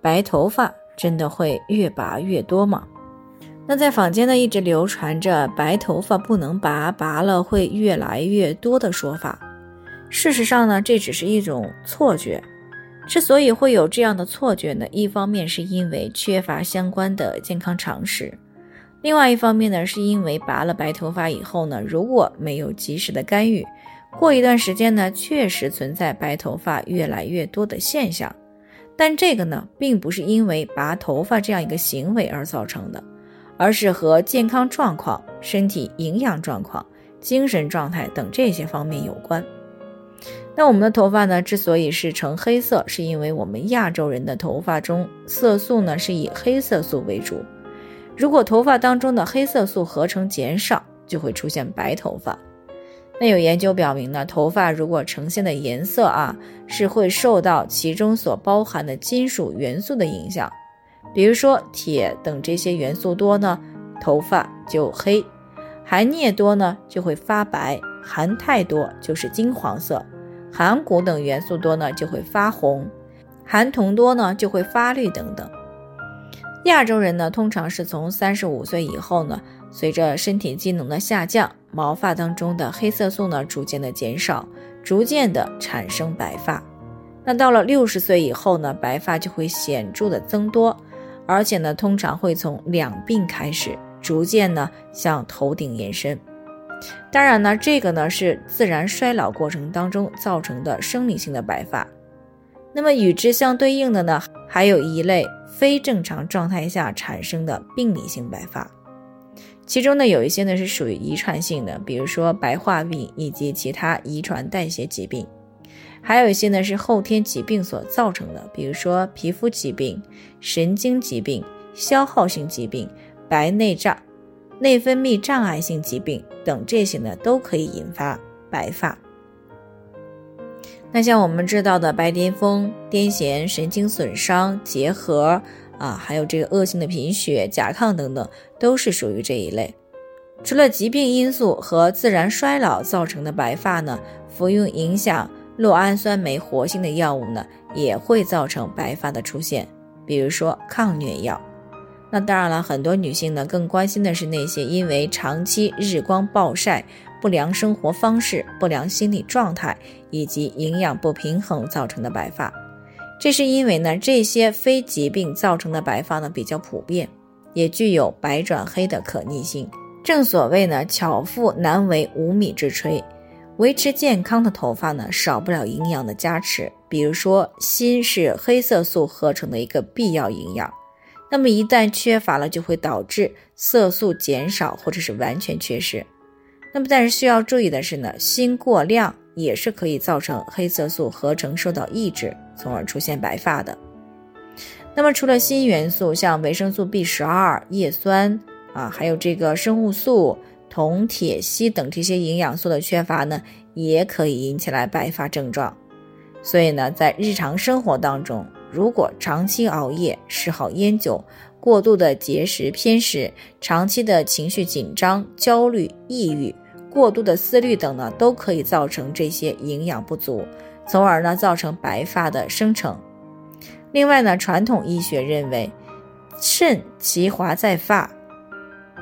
白头发真的会越拔越多吗？那在坊间呢一直流传着白头发不能拔，拔了会越来越多的说法。事实上呢，这只是一种错觉。之所以会有这样的错觉呢，一方面是因为缺乏相关的健康常识，另外一方面呢，是因为拔了白头发以后呢，如果没有及时的干预，过一段时间呢，确实存在白头发越来越多的现象。但这个呢，并不是因为拔头发这样一个行为而造成的，而是和健康状况、身体营养状况、精神状态等这些方面有关。那我们的头发呢，之所以是呈黑色，是因为我们亚洲人的头发中色素呢是以黑色素为主。如果头发当中的黑色素合成减少，就会出现白头发。那有研究表明呢，头发如果呈现的颜色啊，是会受到其中所包含的金属元素的影响。比如说铁等这些元素多呢，头发就黑；含镍多呢，就会发白；含钛多就是金黄色；含钴等元素多呢，就会发红；含铜多呢，就会发绿等等。亚洲人呢，通常是从三十五岁以后呢，随着身体机能的下降。毛发当中的黑色素呢，逐渐的减少，逐渐的产生白发。那到了六十岁以后呢，白发就会显著的增多，而且呢，通常会从两鬓开始，逐渐呢向头顶延伸。当然呢，这个呢是自然衰老过程当中造成的生理性的白发。那么与之相对应的呢，还有一类非正常状态下产生的病理性白发。其中呢，有一些呢是属于遗传性的，比如说白化病以及其他遗传代谢疾病；还有一些呢是后天疾病所造成的，比如说皮肤疾病、神经疾病、消耗性疾病、白内障、内分泌障碍性疾病等，这些呢都可以引发白发。那像我们知道的白癜风、癫痫、神经损伤、结核。啊，还有这个恶性的贫血、甲亢等等，都是属于这一类。除了疾病因素和自然衰老造成的白发呢，服用影响酪氨酸酶活性的药物呢，也会造成白发的出现。比如说抗疟药。那当然了，很多女性呢更关心的是那些因为长期日光暴晒、不良生活方式、不良心理状态以及营养不平衡造成的白发。这是因为呢，这些非疾病造成的白发呢比较普遍，也具有白转黑的可逆性。正所谓呢，巧妇难为无米之炊。维持健康的头发呢，少不了营养的加持。比如说，锌是黑色素合成的一个必要营养，那么一旦缺乏了，就会导致色素减少或者是完全缺失。那么但是需要注意的是呢，锌过量。也是可以造成黑色素合成受到抑制，从而出现白发的。那么除了锌元素，像维生素 B 十二、叶酸啊，还有这个生物素、铜、铁、硒等这些营养素的缺乏呢，也可以引起来白发症状。所以呢，在日常生活当中，如果长期熬夜、嗜好烟酒、过度的节食偏食、长期的情绪紧张、焦虑、抑郁。过度的思虑等呢，都可以造成这些营养不足，从而呢造成白发的生成。另外呢，传统医学认为，肾其华在发，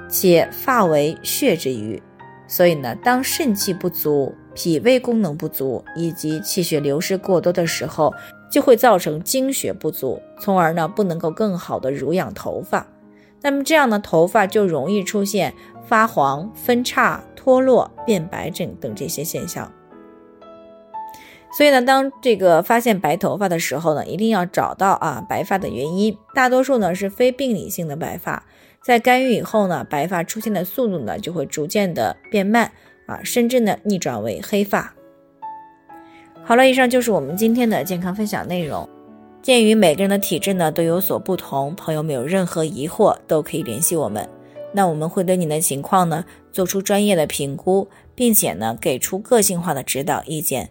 且发为血之余，所以呢，当肾气不足、脾胃功能不足以及气血流失过多的时候，就会造成精血不足，从而呢不能够更好的濡养头发。那么这样的头发就容易出现发黄、分叉。脱落、变白症等这些现象，所以呢当这个发现白头发的时候呢一定要找到啊白发的原因。大多数呢是非病理性的白发在干预以后呢白发出现的速度呢就会逐渐的变慢啊甚至呢逆转为黑发。好了以上就是我们今天的健康分享内容。鉴于每个人的体质呢都有所不同朋友们有任何疑惑都可以联系我们。那我们会对你的情况呢做出专业的评估并且呢给出个性化的指导意见